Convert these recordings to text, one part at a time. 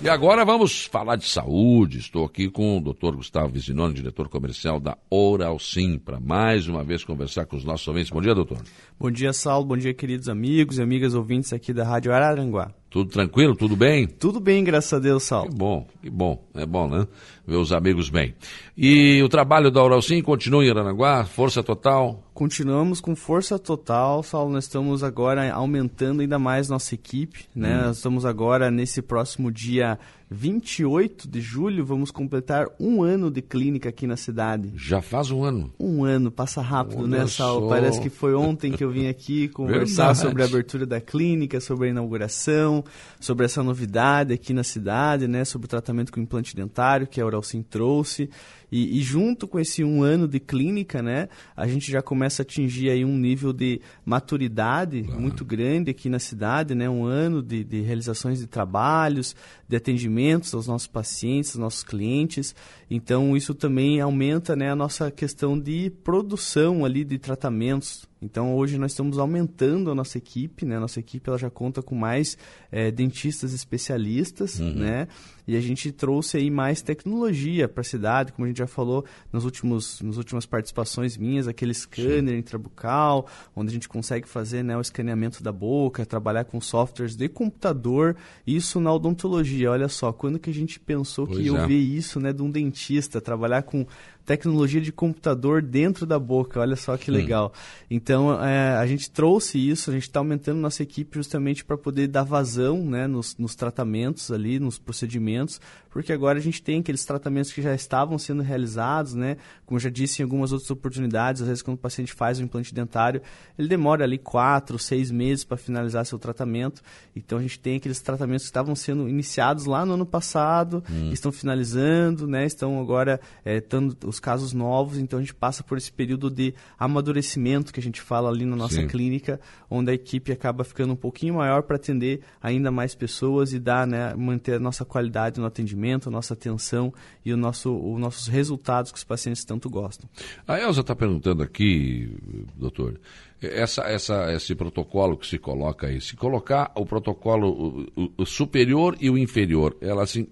E agora vamos falar de saúde. Estou aqui com o Dr. Gustavo Vizinoni, diretor comercial da Oral Sim, para mais uma vez conversar com os nossos ouvintes. Bom dia, doutor. Bom dia, Saulo. Bom dia, queridos amigos e amigas ouvintes aqui da Rádio Araranguá. Tudo tranquilo? Tudo bem? Tudo bem, graças a Deus, Saulo. Que bom, que bom. É bom, né? Os amigos bem. E o trabalho da Oral Sim continua em Aranaguá? Força total? Continuamos com força total, Saulo. Nós estamos agora aumentando ainda mais nossa equipe, né? Hum. Nós estamos agora nesse próximo dia 28 de julho, vamos completar um ano de clínica aqui na cidade. Já faz um ano? Um ano, passa rápido, Olha né, Sal? Só. Parece que foi ontem que eu vim aqui conversar Verdade. sobre a abertura da clínica, sobre a inauguração, sobre essa novidade aqui na cidade, né? Sobre o tratamento com implante dentário que a Oralcim trouxe. E, e, junto com esse um ano de clínica, né, a gente já começa a atingir aí um nível de maturidade muito grande aqui na cidade, né, um ano de, de realizações de trabalhos, de atendimentos aos nossos pacientes, aos nossos clientes. Então isso também aumenta, né, a nossa questão de produção ali de tratamentos então hoje nós estamos aumentando a nossa equipe, né? A nossa equipe ela já conta com mais é, dentistas especialistas, uhum. né? E a gente trouxe aí mais tecnologia para a cidade, como a gente já falou nos últimos, nas últimas participações minhas, aquele scanner Sim. intrabucal, onde a gente consegue fazer né, o escaneamento da boca, trabalhar com softwares de computador, isso na odontologia. Olha só, quando que a gente pensou pois que ia é. ver isso né, de um dentista, trabalhar com tecnologia de computador dentro da boca. Olha só que legal. Então, é, a gente trouxe isso, a gente está aumentando nossa equipe justamente para poder dar vazão né, nos, nos, tratamentos ali, nos procedimentos, porque agora a gente tem aqueles tratamentos que já estavam sendo realizados, né? Como já disse em algumas outras oportunidades, às vezes quando o paciente faz o implante dentário, ele demora ali quatro, seis meses para finalizar seu tratamento. Então, a gente tem aqueles tratamentos que estavam sendo iniciados lá no ano passado, hum. estão finalizando, né? Estão agora, é, tando, os os casos novos, então a gente passa por esse período de amadurecimento que a gente fala ali na nossa Sim. clínica, onde a equipe acaba ficando um pouquinho maior para atender ainda mais pessoas e dar, né, manter a nossa qualidade no atendimento, a nossa atenção e o nosso, os nossos resultados que os pacientes tanto gostam. A Elza está perguntando aqui, doutor, essa, essa, esse protocolo que se coloca aí, se colocar o protocolo o, o, superior e o inferior, ela assim,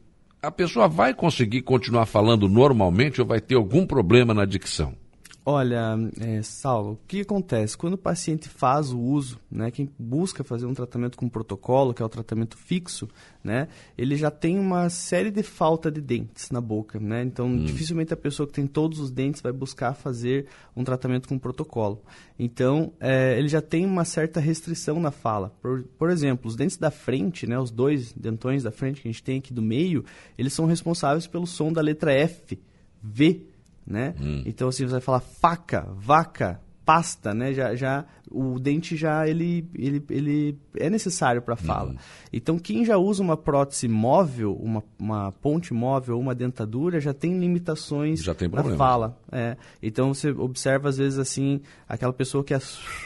a pessoa vai conseguir continuar falando normalmente ou vai ter algum problema na dicção? Olha, é, Saulo, o que acontece? Quando o paciente faz o uso, né, quem busca fazer um tratamento com protocolo, que é o tratamento fixo, né, ele já tem uma série de falta de dentes na boca. Né? Então, hum. dificilmente a pessoa que tem todos os dentes vai buscar fazer um tratamento com protocolo. Então, é, ele já tem uma certa restrição na fala. Por, por exemplo, os dentes da frente, né, os dois dentões da frente que a gente tem aqui do meio, eles são responsáveis pelo som da letra F, V, né? Hum. Então, assim, você vai falar faca, vaca, pasta, né? Já, já o dente já ele, ele, ele é necessário para a fala. Uhum. Então, quem já usa uma prótese móvel, uma, uma ponte móvel ou uma dentadura, já tem limitações já tem na fala. É. Então, você observa, às vezes, assim, aquela pessoa que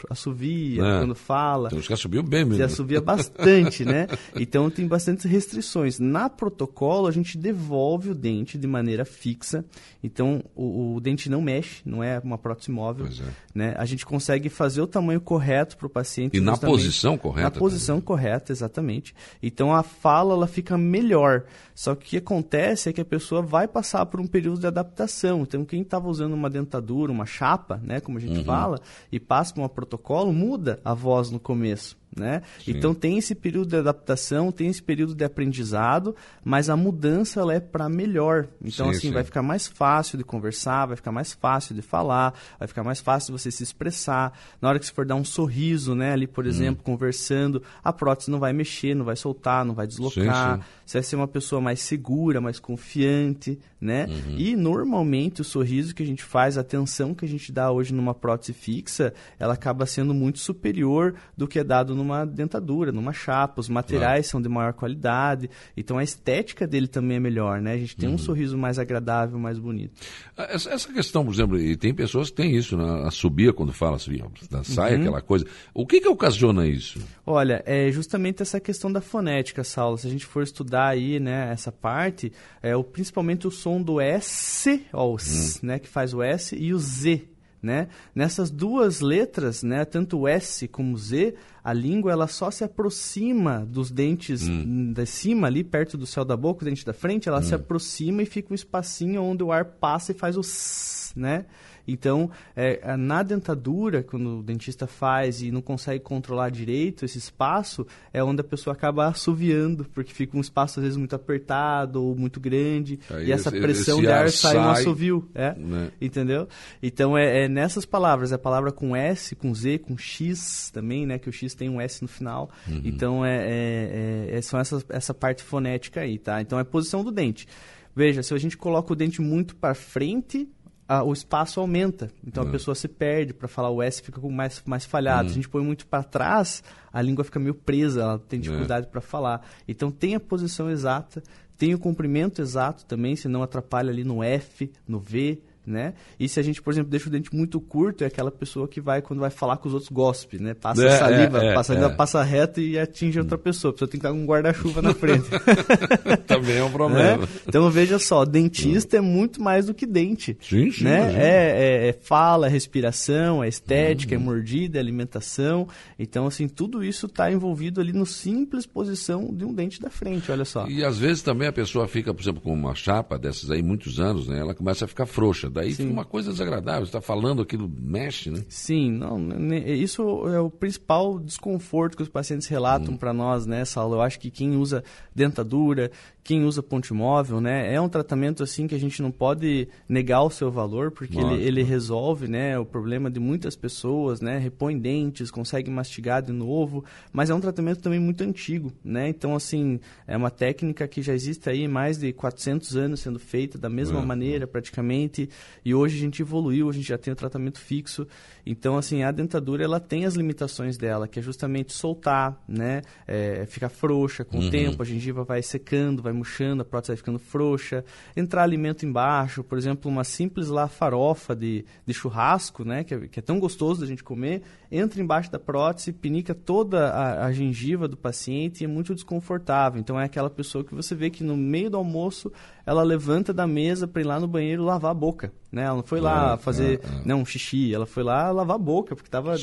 assovia é. quando fala. Tem uns que assobiam bem mesmo. Que assovia bastante, né? Então, tem bastantes restrições. Na protocolo, a gente devolve o dente de maneira fixa. Então, o, o dente não mexe, não é uma prótese móvel. É. Né? A gente consegue fazer o tamanho tamanho correto para o paciente. E na posição correta? Na posição também. correta, exatamente. Então a fala ela fica melhor. Só que o que acontece é que a pessoa vai passar por um período de adaptação. Então quem estava usando uma dentadura, uma chapa, né, como a gente uhum. fala, e passa por um protocolo, muda a voz no começo. Né? Então tem esse período de adaptação, tem esse período de aprendizado, mas a mudança ela é para melhor. Então sim, assim sim. vai ficar mais fácil de conversar, vai ficar mais fácil de falar, vai ficar mais fácil de você se expressar. Na hora que você for dar um sorriso, né, ali por hum. exemplo, conversando, a prótese não vai mexer, não vai soltar, não vai deslocar. Você vai ser uma pessoa mais segura, mais confiante, né? Uhum. E normalmente o sorriso que a gente faz, a atenção que a gente dá hoje numa prótese fixa, ela acaba sendo muito superior do que é dado numa dentadura, numa chapa. Os materiais claro. são de maior qualidade, então a estética dele também é melhor, né? A gente tem uhum. um sorriso mais agradável, mais bonito. Ah, essa, essa, questão, por exemplo, e tem pessoas que têm isso, né? a subia quando fala assim, sai uhum. aquela coisa. O que que ocasiona isso? Olha, é justamente essa questão da fonética, Saulo. Se a gente for estudar aí, né, essa parte, é o, principalmente o som do S, ó, o S, hum. né, que faz o S, e o Z, né? Nessas duas letras, né, tanto o S como o Z, a língua ela só se aproxima dos dentes hum. de cima ali perto do céu da boca, o dente da frente, ela hum. se aproxima e fica um espacinho onde o ar passa e faz o s, né? Então, é, na dentadura, quando o dentista faz e não consegue controlar direito esse espaço, é onde a pessoa acaba assoviando, porque fica um espaço às vezes muito apertado ou muito grande, Aí e essa esse, pressão esse de ar, sai no assovio, é, né? entendeu? Então, é, é, nessas palavras, é a palavra com S, com Z, com X também, né, que o X tem um S no final, uhum. então é, é, é, é são essa, essa parte fonética aí, tá? Então, é a posição do dente. Veja, se a gente coloca o dente muito para frente, a, o espaço aumenta. Então a uhum. pessoa se perde para falar o S fica com mais, mais falhado. Uhum. Se a gente põe muito para trás, a língua fica meio presa, ela tem dificuldade para falar. Então tem a posição exata, tem o comprimento exato também, senão atrapalha ali no F, no V, né? E se a gente, por exemplo, deixa o dente muito curto, é aquela pessoa que vai, quando vai falar com os outros, gospe, né? Passa é, saliva, é, passa, é. passa reto e atinge outra pessoa. A pessoa tem que estar com um guarda-chuva na frente. Também é um problema. Né? Então veja só, dentista é muito mais do que dente. Sim, sim. Né? É, é, é, fala, é respiração, é estética, é uhum. é mordida, é alimentação. Então, assim, tudo isso está envolvido ali no simples posição de um dente da frente, olha só. E às vezes também a pessoa fica, por exemplo, com uma chapa dessas aí muitos anos, né? Ela começa a ficar frouxa Daí Sim. fica uma coisa desagradável. Você está falando aquilo, mexe, né? Sim, não, isso é o principal desconforto que os pacientes relatam hum. para nós, né, Saulo? Eu acho que quem usa dentadura, quem usa ponte móvel, né, é um tratamento assim que a gente não pode negar o seu valor, porque ele, ele, resolve, né, o problema de muitas pessoas, né, repõe dentes, consegue mastigar de novo, mas é um tratamento também muito antigo, né? Então assim, é uma técnica que já existe aí mais de 400 anos sendo feita da mesma é, maneira, é. praticamente, e hoje a gente evoluiu, a gente já tem o tratamento fixo. Então assim, a dentadura ela tem as limitações dela, que é justamente soltar, né, é, ficar frouxa com uhum. o tempo, a gengiva vai secando, vai vai murchando, a prótese vai ficando frouxa, entrar alimento embaixo, por exemplo, uma simples lá farofa de, de churrasco, né, que é, que é tão gostoso da gente comer, entra embaixo da prótese, pinica toda a, a gengiva do paciente e é muito desconfortável. Então é aquela pessoa que você vê que no meio do almoço ela levanta da mesa para ir lá no banheiro lavar a boca. Né? Ela não foi lá é, fazer é, é. Não, um xixi, ela foi lá lavar a boca, porque estava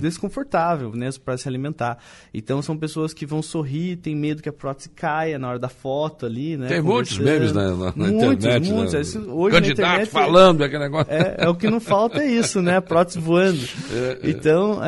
desconfortável né, para se alimentar. Então são pessoas que vão sorrir, tem medo que a prótese caia na hora da foto ali. Né, tem muitos memes na, na, na muitos, internet. Muitos, né? muitos. Hoje Candidato internet, falando, aquele negócio. É, é, o que não falta é isso, né? A prótese voando. É, é. então,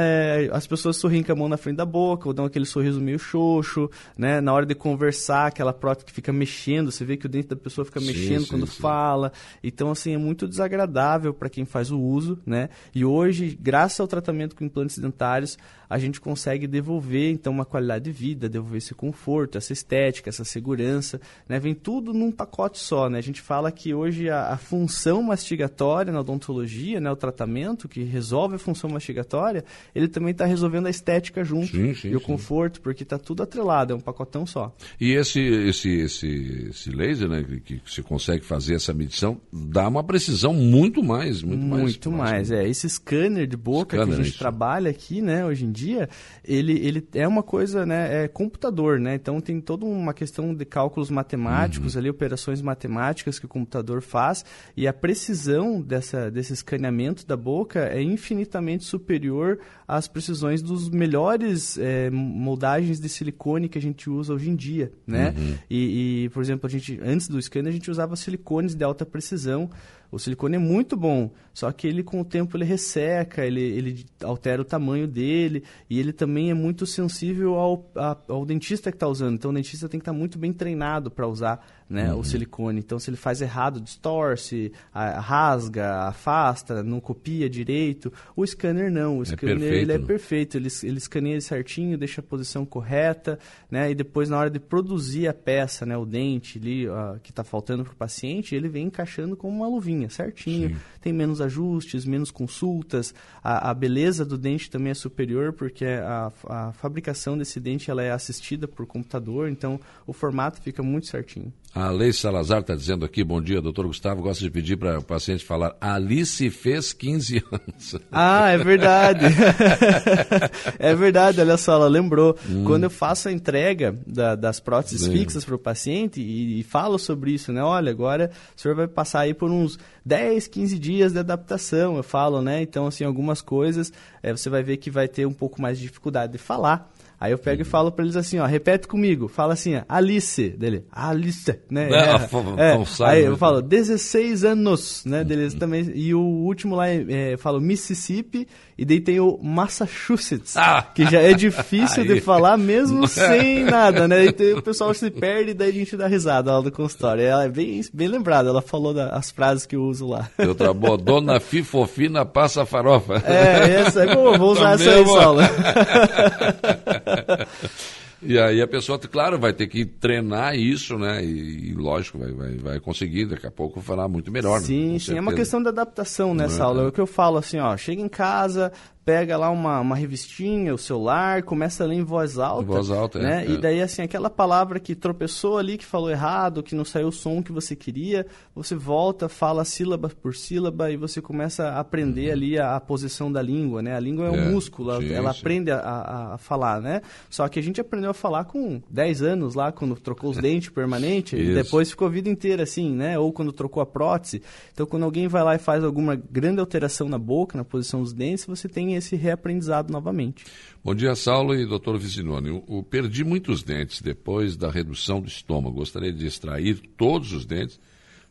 as pessoas sorriem com a mão na frente da boca, ou dão aquele sorriso meio xoxo, né? Na hora de conversar, aquela prótese que fica mexendo, você vê que o dente da pessoa fica sim, mexendo sim, quando sim. fala. Então, assim, é muito desagradável para quem faz o uso, né? E hoje, graças ao tratamento com implantes dentários, a gente consegue devolver então uma qualidade de vida, devolver esse conforto, essa estética, essa segurança, né? Vem tudo num pacote só, né? A gente fala que hoje a, a função mastigatória na odontologia, né, o tratamento que resolve a função mastigatória, ele também está resolvendo a estética junto sim, sim, e o sim. conforto, porque está tudo atrelado, é um pacotão só. E esse esse esse, esse laser, né, que, que você consegue fazer essa medição, dá uma precisão muito mais, muito, muito mais. Muito mais, é. Esse scanner de boca scanner, que a gente isso. trabalha aqui, né, hoje em dia, ele, ele é uma coisa, né, é computador, né? Então tem toda uma questão de cálculos matemáticos uhum. ali, operações matemáticas que o computador faz e a precisão dessa, desse escaneamento da boca é infinitamente superior às precisões dos melhores é, moldagens de silicone que a gente usa hoje em dia, né? Uhum. E, e, por exemplo, a gente antes do scanner a gente usava silicones de alta precisão o silicone é muito bom, só que ele com o tempo ele resseca, ele, ele altera o tamanho dele e ele também é muito sensível ao, a, ao dentista que está usando. Então o dentista tem que estar tá muito bem treinado para usar né, uhum. o silicone. Então, se ele faz errado, distorce, rasga, afasta, não copia direito. O scanner não. O é scanner perfeito, ele é perfeito. Ele, ele escaneia certinho, deixa a posição correta, né? E depois, na hora de produzir a peça, né, o dente ali, uh, que está faltando para o paciente, ele vem encaixando como uma luvinha, certinho. Sim. Tem menos ajustes, menos consultas. A, a, beleza do dente também é superior, porque a, a fabricação desse dente ela é assistida por computador. Então, o formato fica muito certinho. A Lei Salazar está dizendo aqui, bom dia, doutor Gustavo, gosta de pedir para o paciente falar, Alice fez 15 anos. Ah, é verdade. é verdade, olha só, ela lembrou. Hum. Quando eu faço a entrega da, das próteses fixas para o paciente e, e, falo sobre isso, né? Olha, agora o senhor vai passar aí por uns 10, 15 dias de adaptação, eu falo, né? Então, assim, algumas coisas é, você vai ver que vai ter um pouco mais de dificuldade de falar. Aí eu pego e falo para eles assim, ó, repete comigo, fala assim, ó, Alice, dele, Alice, né? É, é, é. Aí eu falo 16 anos, né, deles também, e o último lá, é, eu falo Mississippi, e daí tem o Massachusetts, ah. que já é difícil de falar mesmo sem nada, né? E o pessoal se perde e daí a gente dá risada lá do consultório. Ela é bem, bem lembrada, ela falou da, as frases que eu uso lá. Outra boa, Dona Fifofina passa farofa. É, essa é boa, vou usar essa aí, Saulo. E aí a pessoa, claro, vai ter que treinar isso, né? E, e lógico, vai, vai, vai conseguir, daqui a pouco falar muito melhor. Né? Sim, né? sim, é uma questão de adaptação nessa é, aula. É. é o que eu falo assim, ó, chega em casa, pega lá uma, uma revistinha, o celular, começa a ler em voz alta. Em voz alta, né? É, e daí, assim, aquela palavra que tropeçou ali, que falou errado, que não saiu o som que você queria, você volta, fala sílaba por sílaba e você começa a aprender uhum. ali a, a, posição da língua, né? A língua é um é, músculo, sim, ela aprende a, a, a, falar, né? Só que a gente aprendeu a falar com 10 anos lá, quando trocou os dentes permanente, e depois ficou a vida inteira assim, né? Ou quando trocou a prótese. Então, quando alguém vai lá e faz alguma grande alteração na boca, na posição dos dentes, você tem esse reaprendizado novamente. Bom dia, Saulo e doutor Vizinoni. Eu, eu perdi muitos dentes depois da redução do estômago. Gostaria de extrair todos os dentes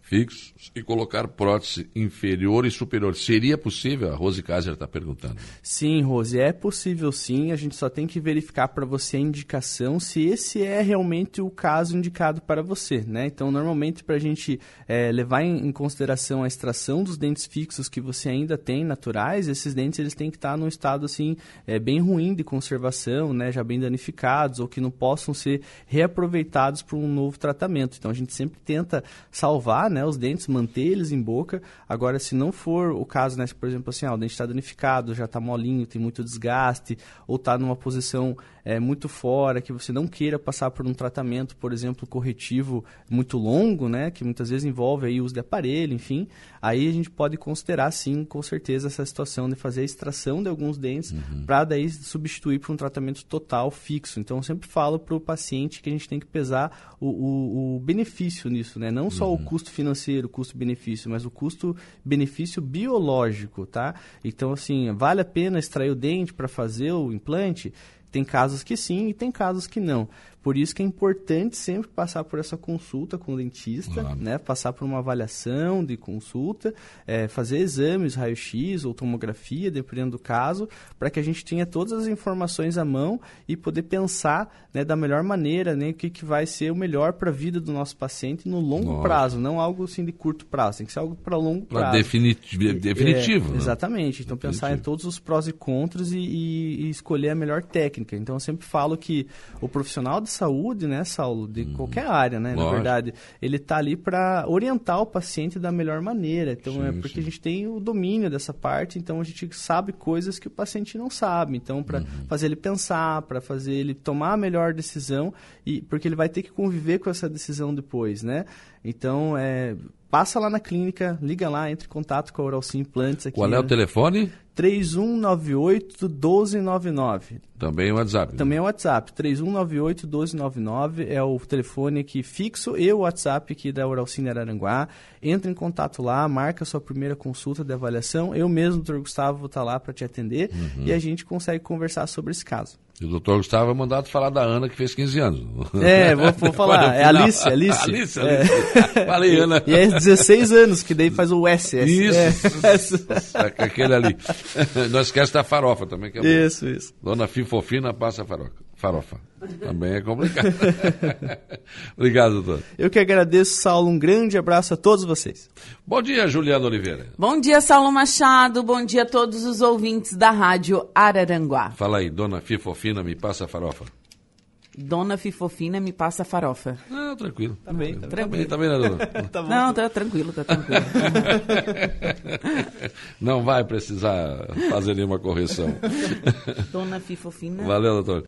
fixos e colocar prótese inferior e superior. Seria possível? A Rose Kaiser está perguntando. Sim, Rose, é possível sim. A gente só tem que verificar para você a indicação se esse é realmente o caso indicado para você. Né? Então, normalmente, para a gente é, levar em, em, consideração a extração dos dentes fixos que você ainda tem naturais, esses dentes eles têm que estar num estado assim é, bem ruim de conservação, né? já bem danificados ou que não possam ser reaproveitados para um novo tratamento. Então, a gente sempre tenta salvar né? Né, os dentes, manter eles em boca. Agora, se não for o caso, né, se, por exemplo, assim, ah, o dente está danificado, já está molinho, tem muito desgaste, ou está numa posição é, muito fora, que você não queira passar por um tratamento, por exemplo, corretivo muito longo, né, que muitas vezes envolve aí uso de aparelho, enfim, aí a gente pode considerar sim, com certeza, essa situação de fazer a extração de alguns dentes uhum. para daí substituir por um tratamento total fixo. Então, eu sempre falo para o paciente que a gente tem que pesar o, o, o benefício nisso, né, não só uhum. o custo financeiro, o custo-benefício, mas o custo-benefício biológico, tá? Então, assim, vale a pena extrair o dente para fazer o implante? Tem casos que sim e tem casos que não. Por isso que é importante sempre passar por essa consulta com o dentista, claro. né? Passar por uma avaliação de consulta, é, fazer exames, raio-x ou tomografia, dependendo do caso, para que a gente tenha todas as informações à mão e poder pensar né, da melhor maneira, né, o que, que vai ser o melhor para a vida do nosso paciente no longo Nossa. prazo, não algo assim de curto prazo, tem que ser algo para longo pra prazo. Definitivo, definitivo. É, né? Exatamente. Então definitivo. pensar em todos os prós e contras e, e, e escolher a melhor técnica. Então eu sempre falo que o profissional de saúde, né, Saulo, de hum, qualquer área, né, lógico. na verdade, ele está ali para orientar o paciente da melhor maneira. Então sim, é porque sim. a gente tem o domínio dessa parte, então a gente sabe coisas que o paciente não sabe. Então para uhum. fazer ele pensar, para fazer ele tomar a melhor decisão e porque ele vai ter que conviver com essa decisão depois, né? Então é passa lá na clínica, liga lá, entre em contato com a Oral Sim Implantes aqui. Qual é o telefone? 3198 1299. Também é o WhatsApp. Né? Também é o WhatsApp. 3198 1299 é o telefone aqui fixo e o WhatsApp aqui da Oralcine Araranguá. Entra em contato lá, marca a sua primeira consulta de avaliação. Eu mesmo, doutor Gustavo, vou estar lá para te atender uhum. e a gente consegue conversar sobre esse caso. E o doutor Gustavo é mandado falar da Ana, que fez 15 anos. É, vou, vou falar. É Alice, Alice. Alice, Alice. É. Falei, Ana. E é 16 anos, que daí faz o S. Isso. É. Aquele ali. Não esquece da farofa também, que é Isso, bom. isso. Dona Fifofina passa a farofa. Farofa. Também é complicado. Obrigado, doutor. Eu que agradeço, Saulo. Um grande abraço a todos vocês. Bom dia, Juliana Oliveira. Bom dia, Saulo Machado. Bom dia a todos os ouvintes da Rádio Araranguá. Fala aí, dona Fifofina, me passa a farofa. Dona Fifofina me passa a farofa. Não, tranquilo. Tá bem, tá, tranquilo. Tá bem, tá bem, né, dona? tá bom, Não, tá tranquilo, tá tranquilo. Não vai precisar fazer nenhuma correção. Dona Fifofina. Valeu, doutor.